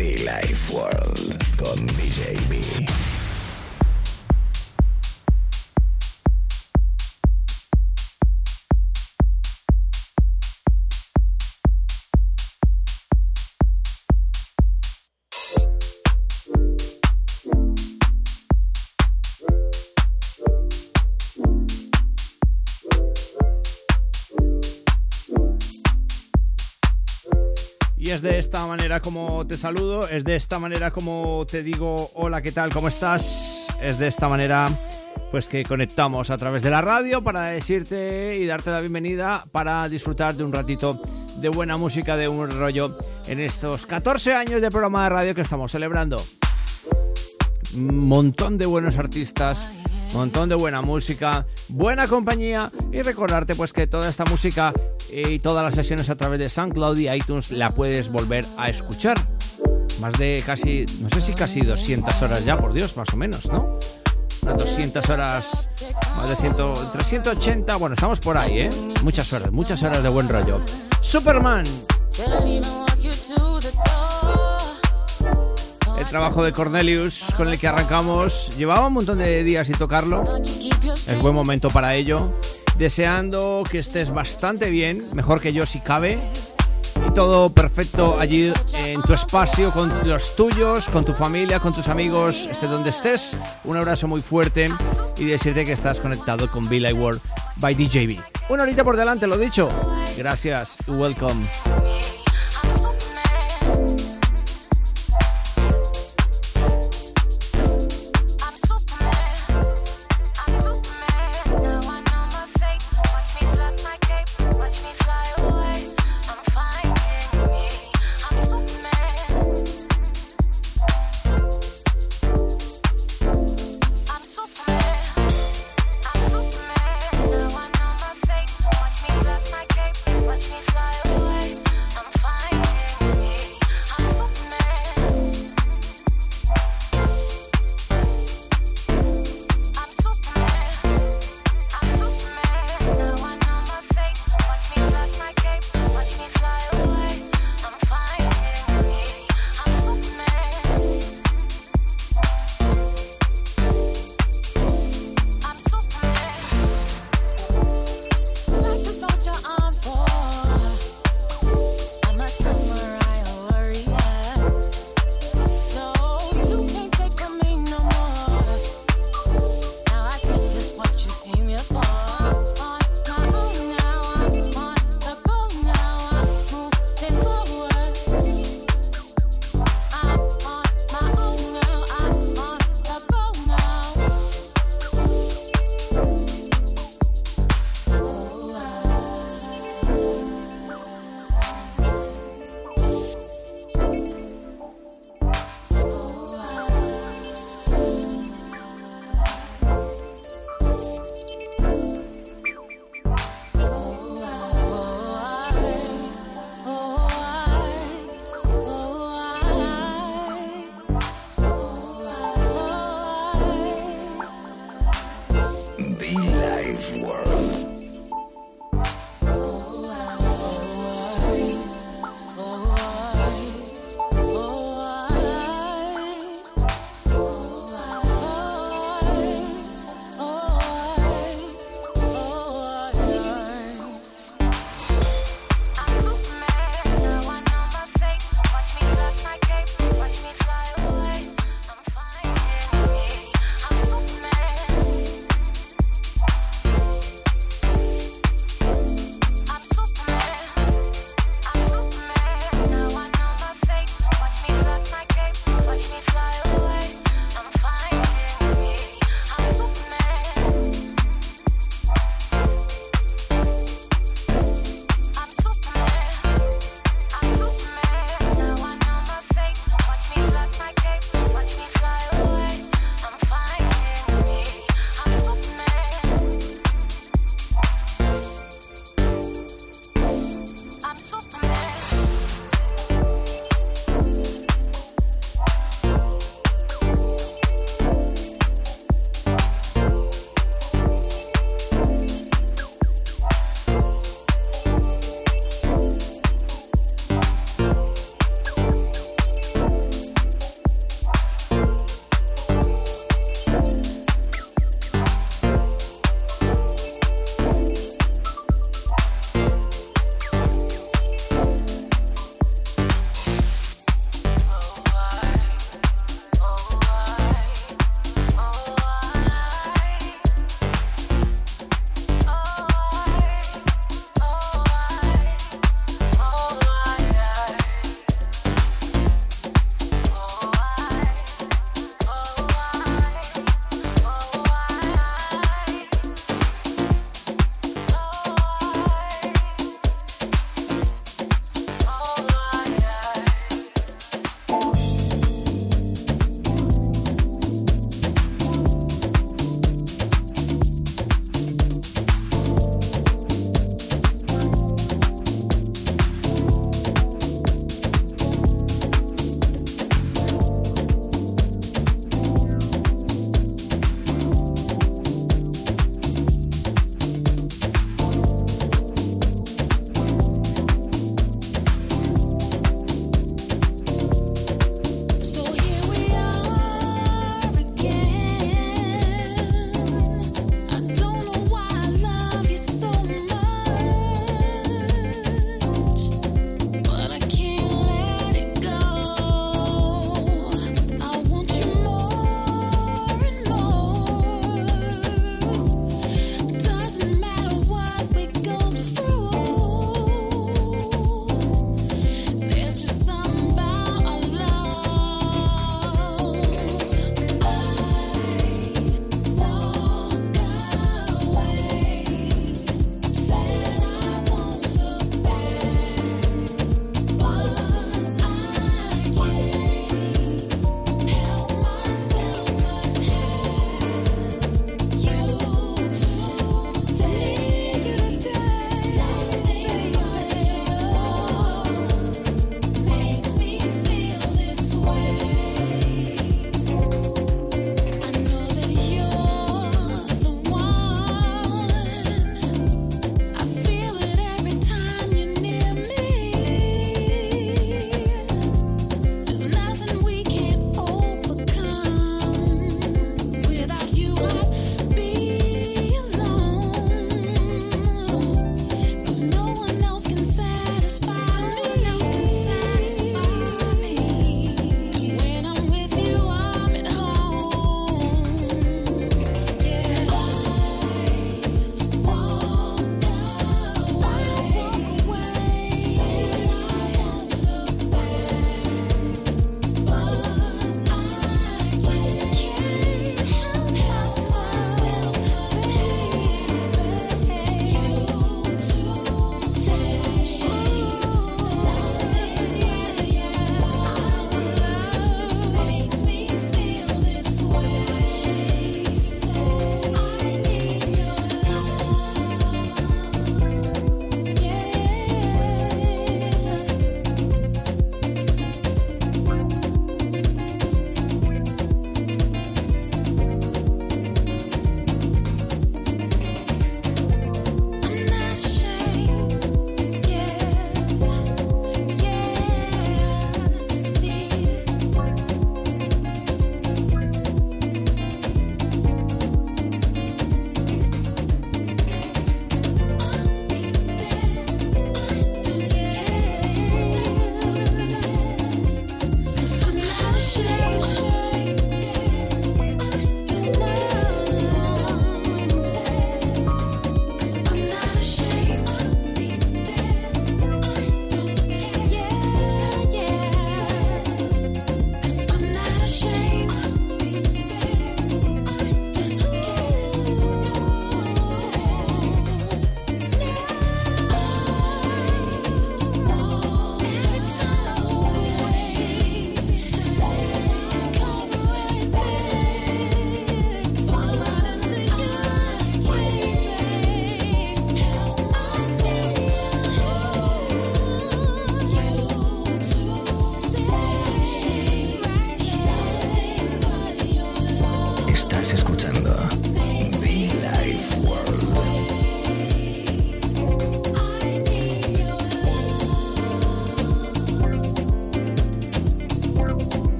Be Life World con DJ B. es de esta manera como te saludo, es de esta manera como te digo hola, ¿qué tal? ¿Cómo estás? Es de esta manera pues que conectamos a través de la radio para decirte y darte la bienvenida para disfrutar de un ratito de buena música, de un rollo en estos 14 años de programa de radio que estamos celebrando. Montón de buenos artistas, montón de buena música, buena compañía y recordarte pues que toda esta música y todas las sesiones a través de SoundCloud y iTunes la puedes volver a escuchar. Más de casi, no sé si casi 200 horas ya, por Dios, más o menos, ¿no? Unas 200 horas, más de 100, entre 180, bueno, estamos por ahí, ¿eh? Muchas horas, muchas horas de buen rollo. Superman. El trabajo de Cornelius con el que arrancamos. Llevaba un montón de días sin tocarlo. Es buen momento para ello. Deseando que estés bastante bien, mejor que yo si cabe. Y todo perfecto allí en tu espacio, con los tuyos, con tu familia, con tus amigos, esté donde estés. Un abrazo muy fuerte y decirte que estás conectado con Bill World by DJB. Una horita por delante, lo dicho. Gracias welcome.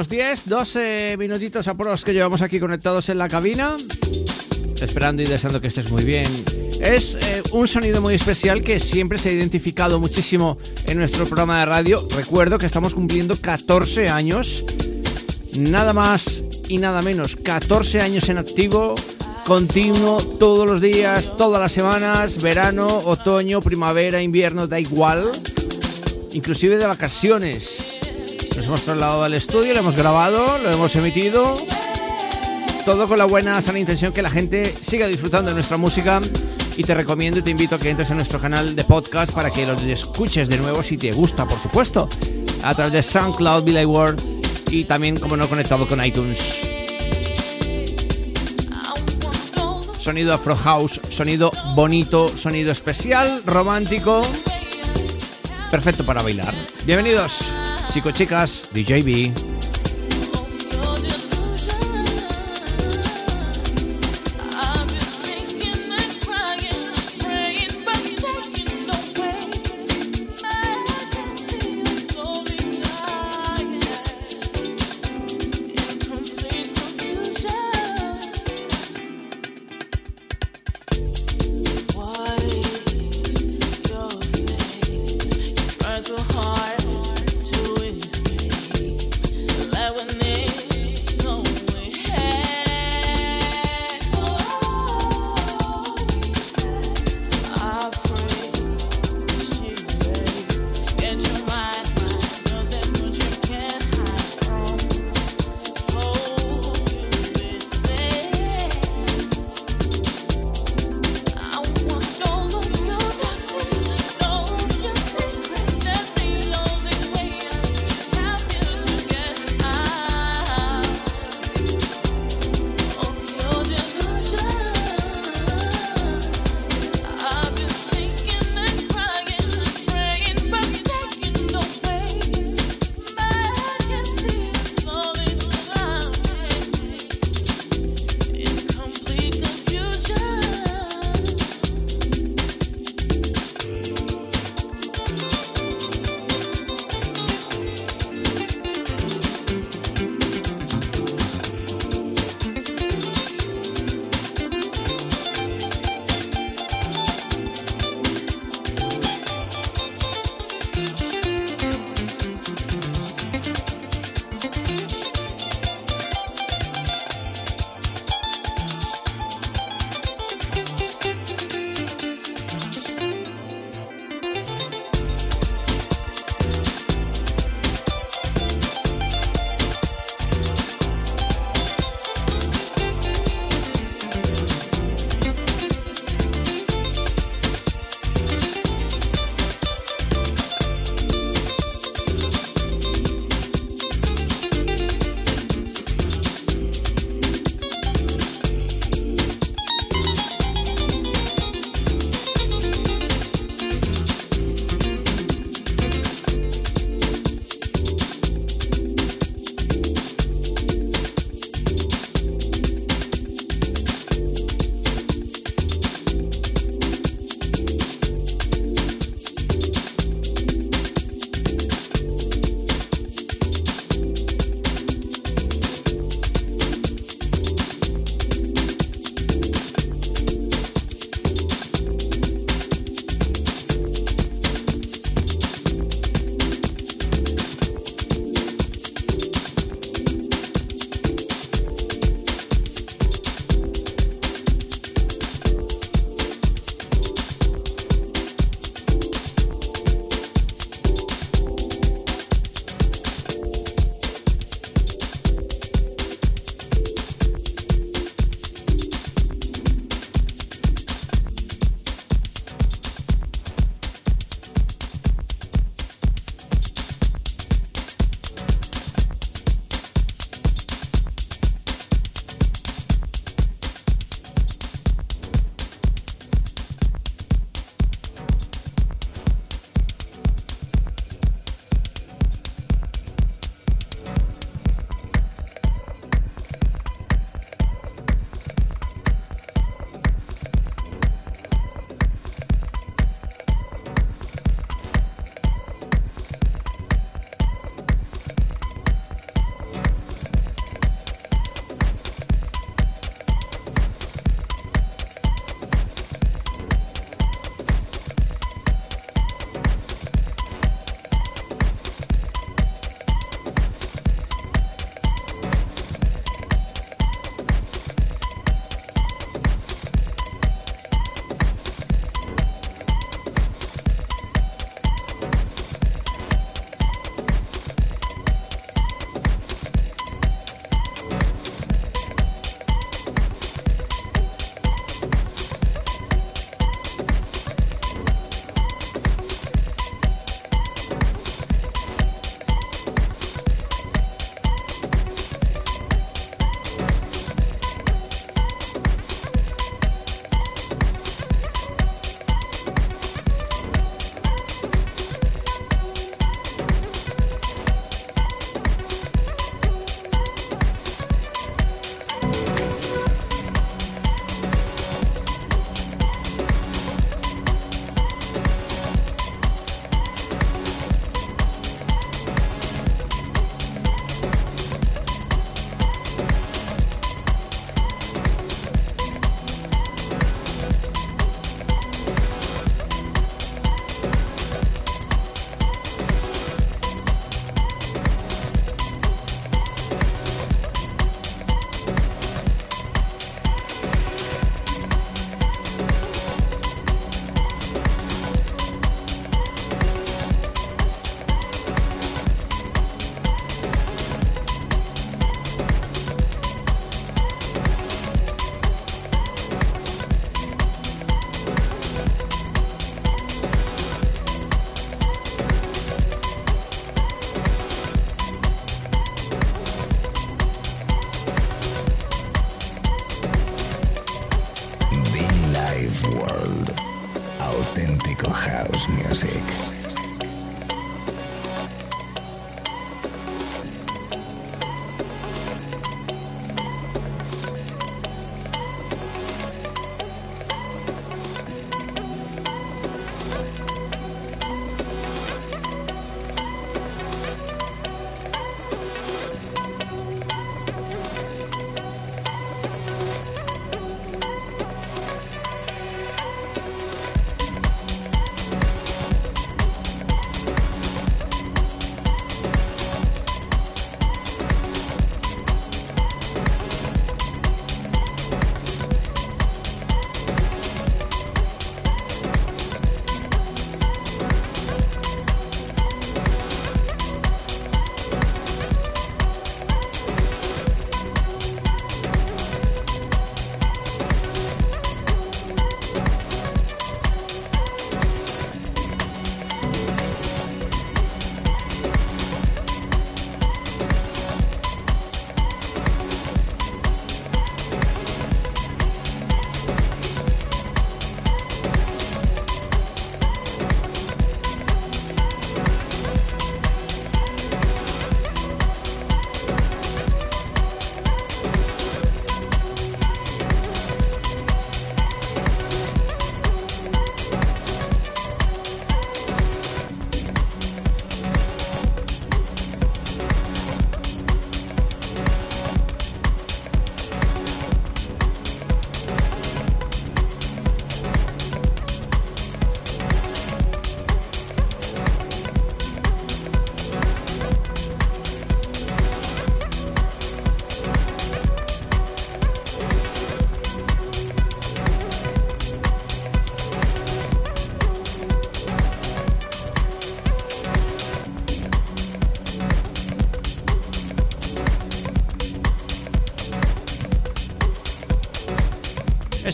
Unos 10, 12 minutitos a pros que llevamos aquí conectados en la cabina. Esperando y deseando que estés muy bien. Es eh, un sonido muy especial que siempre se ha identificado muchísimo en nuestro programa de radio. Recuerdo que estamos cumpliendo 14 años. Nada más y nada menos. 14 años en activo. Continuo, todos los días, todas las semanas, verano, otoño, primavera, invierno, da igual. Inclusive de vacaciones nos hemos trasladado al estudio, lo hemos grabado, lo hemos emitido. Todo con la buena, sana intención que la gente siga disfrutando de nuestra música. Y te recomiendo y te invito a que entres en nuestro canal de podcast para que los escuches de nuevo si te gusta, por supuesto. A través de SoundCloud, Billy World y también, como no, conectado con iTunes. Sonido Afro House, sonido bonito, sonido especial, romántico. Perfecto para bailar. Bienvenidos. Chicos, chicas, DJB.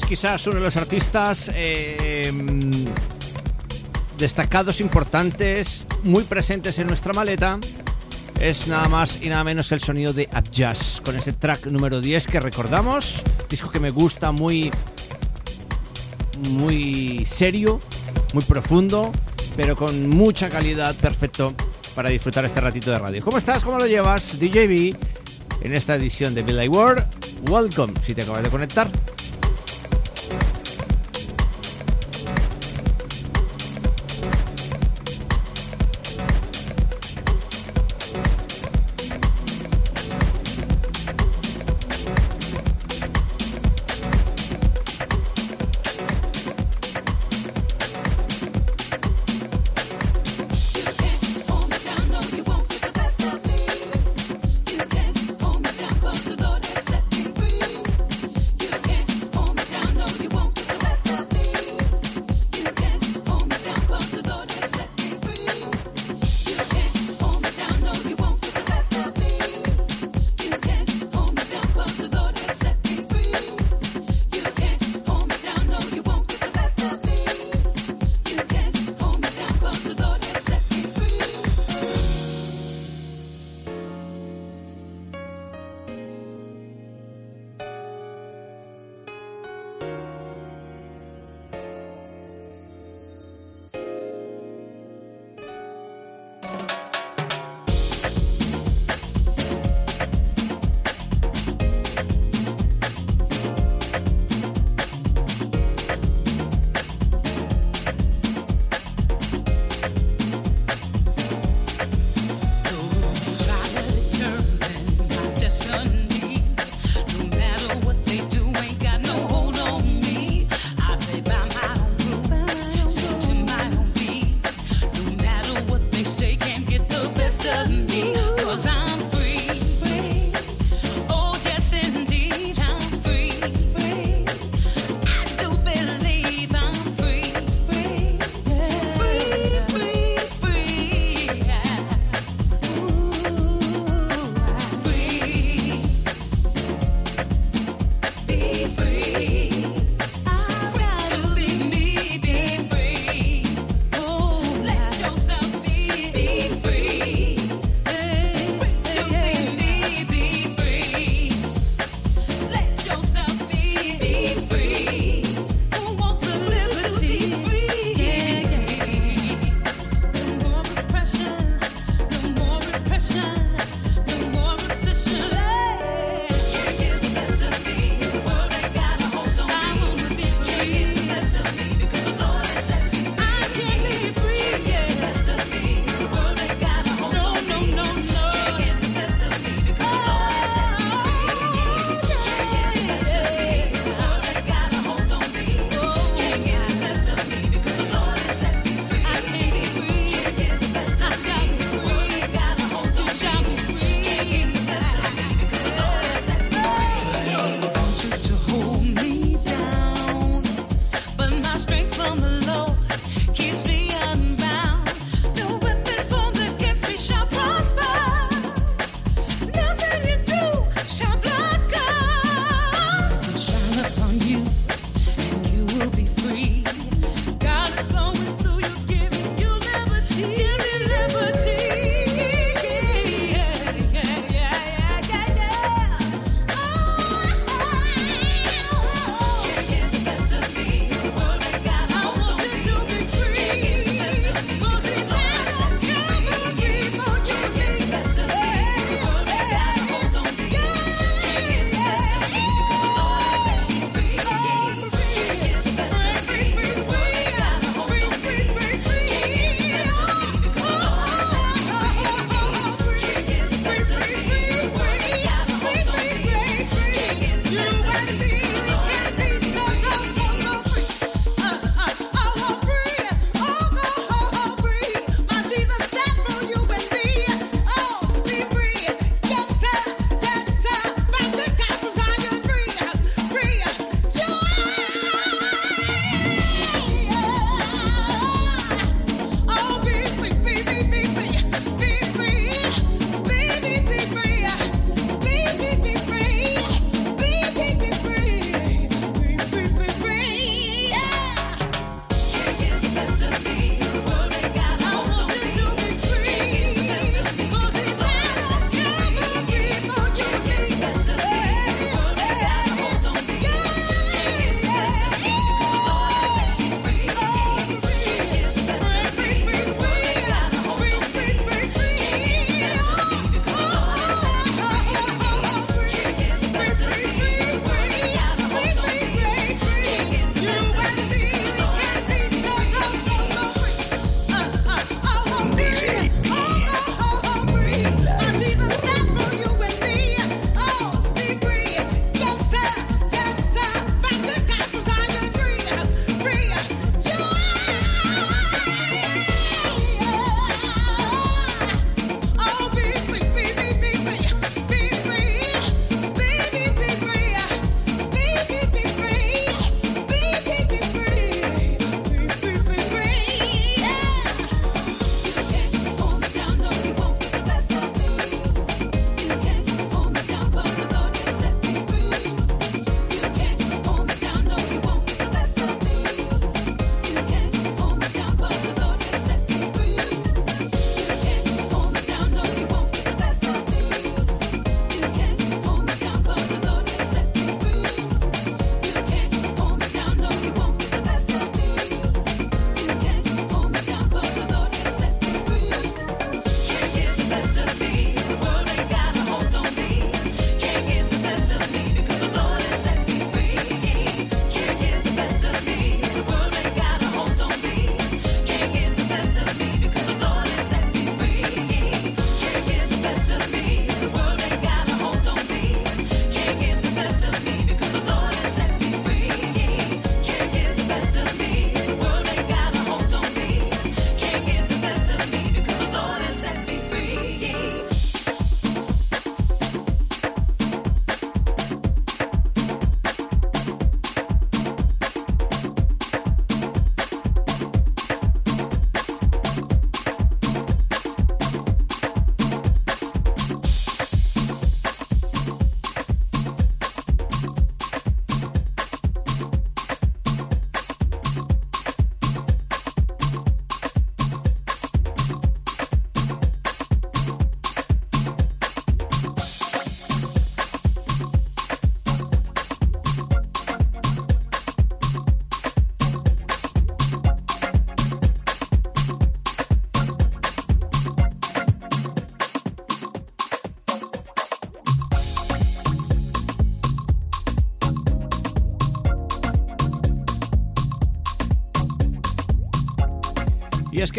Quizás uno de los artistas eh, destacados, importantes, muy presentes en nuestra maleta. Es nada más y nada menos que el sonido de Abjazz, con ese track número 10 que recordamos. Disco que me gusta, muy, muy serio, muy profundo, pero con mucha calidad, perfecto para disfrutar este ratito de radio. ¿Cómo estás? ¿Cómo lo llevas? DJB en esta edición de Bill World. Welcome si te acabas de conectar.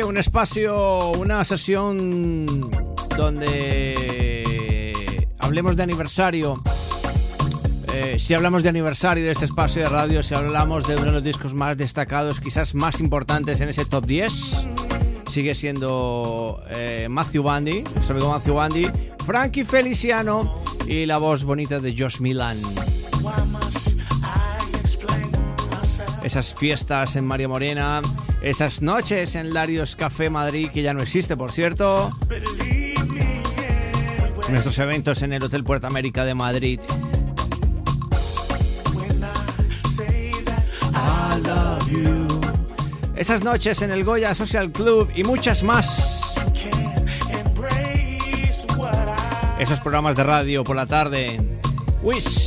Un espacio, una sesión donde hablemos de aniversario. Eh, si hablamos de aniversario de este espacio de radio, si hablamos de uno de los discos más destacados, quizás más importantes en ese top 10, sigue siendo eh, Matthew Bandy, nuestro amigo Matthew Bandy, Frankie Feliciano y la voz bonita de Josh Milan. Esas fiestas en María Morena, esas noches en Larios Café Madrid, que ya no existe, por cierto. Nuestros eventos en el Hotel Puerta América de Madrid. Esas noches en el Goya Social Club y muchas más. Esos programas de radio por la tarde. Wish.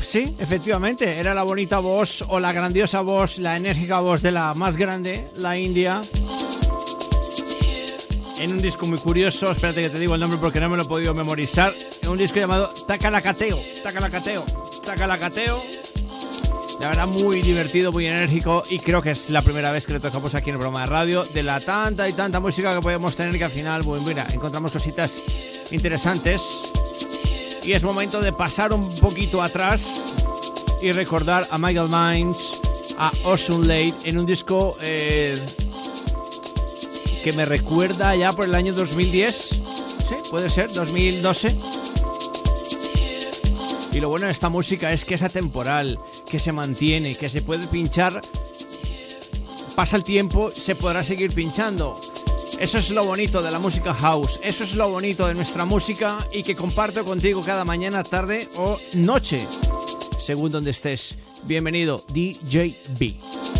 Sí, efectivamente, era la bonita voz o la grandiosa voz, la enérgica voz de la más grande, la India. En un disco muy curioso, espérate que te digo el nombre porque no me lo he podido memorizar. En un disco llamado Takalakateo, Takalakateo, Takalakateo. La verdad, muy divertido, muy enérgico y creo que es la primera vez que lo tocamos aquí en el programa de radio. De la tanta y tanta música que podemos tener que al final, bueno, mira, encontramos cositas interesantes y es momento de pasar un poquito atrás y recordar a Michael Mines, a Ocean Late en un disco eh, que me recuerda ya por el año 2010. Sí, puede ser, 2012. Y lo bueno de esta música es que es atemporal, que se mantiene, que se puede pinchar. Pasa el tiempo, se podrá seguir pinchando. Eso es lo bonito de la música house, eso es lo bonito de nuestra música y que comparto contigo cada mañana, tarde o noche, según donde estés. Bienvenido, DJ B.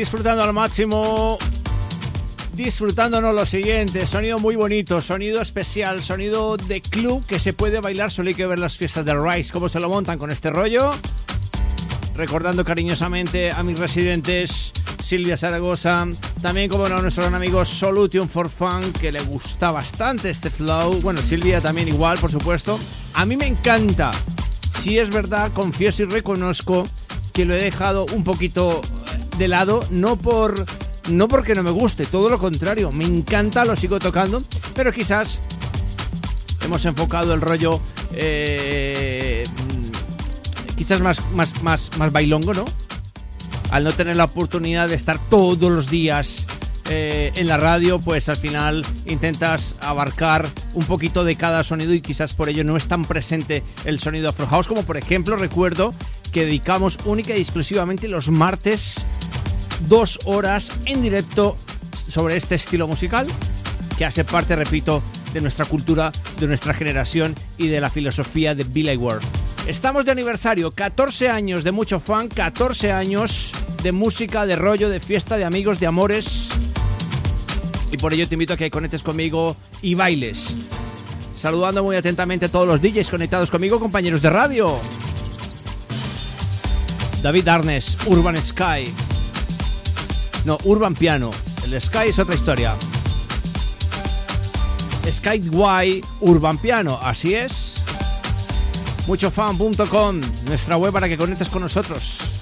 disfrutando al máximo. Disfrutándonos lo siguiente, sonido muy bonito, sonido especial, sonido de club que se puede bailar, solo hay que ver las fiestas de Rice, cómo se lo montan con este rollo. Recordando cariñosamente a mis residentes Silvia Zaragoza, también como nuestro gran amigo Solution for Fun, que le gusta bastante este flow. Bueno, Silvia también igual, por supuesto. A mí me encanta. Si es verdad, confieso y reconozco que lo he dejado un poquito de lado, no por no porque no me guste, todo lo contrario, me encanta, lo sigo tocando, pero quizás hemos enfocado el rollo eh, quizás más, más, más, más bailongo, ¿no? Al no tener la oportunidad de estar todos los días eh, en la radio, pues al final intentas abarcar un poquito de cada sonido y quizás por ello no es tan presente el sonido Afro como por ejemplo recuerdo que dedicamos única y exclusivamente los martes dos horas en directo sobre este estilo musical que hace parte, repito, de nuestra cultura, de nuestra generación y de la filosofía de Billy Ward. Estamos de aniversario, 14 años de mucho fan, 14 años de música, de rollo, de fiesta, de amigos, de amores. Y por ello te invito a que conectes conmigo y bailes. Saludando muy atentamente a todos los DJs conectados conmigo, compañeros de radio. David Arnes, Urban Sky, no, Urban Piano. El Sky es otra historia. Skyway Urban Piano, así es. Muchofan.com, nuestra web para que conectes con nosotros.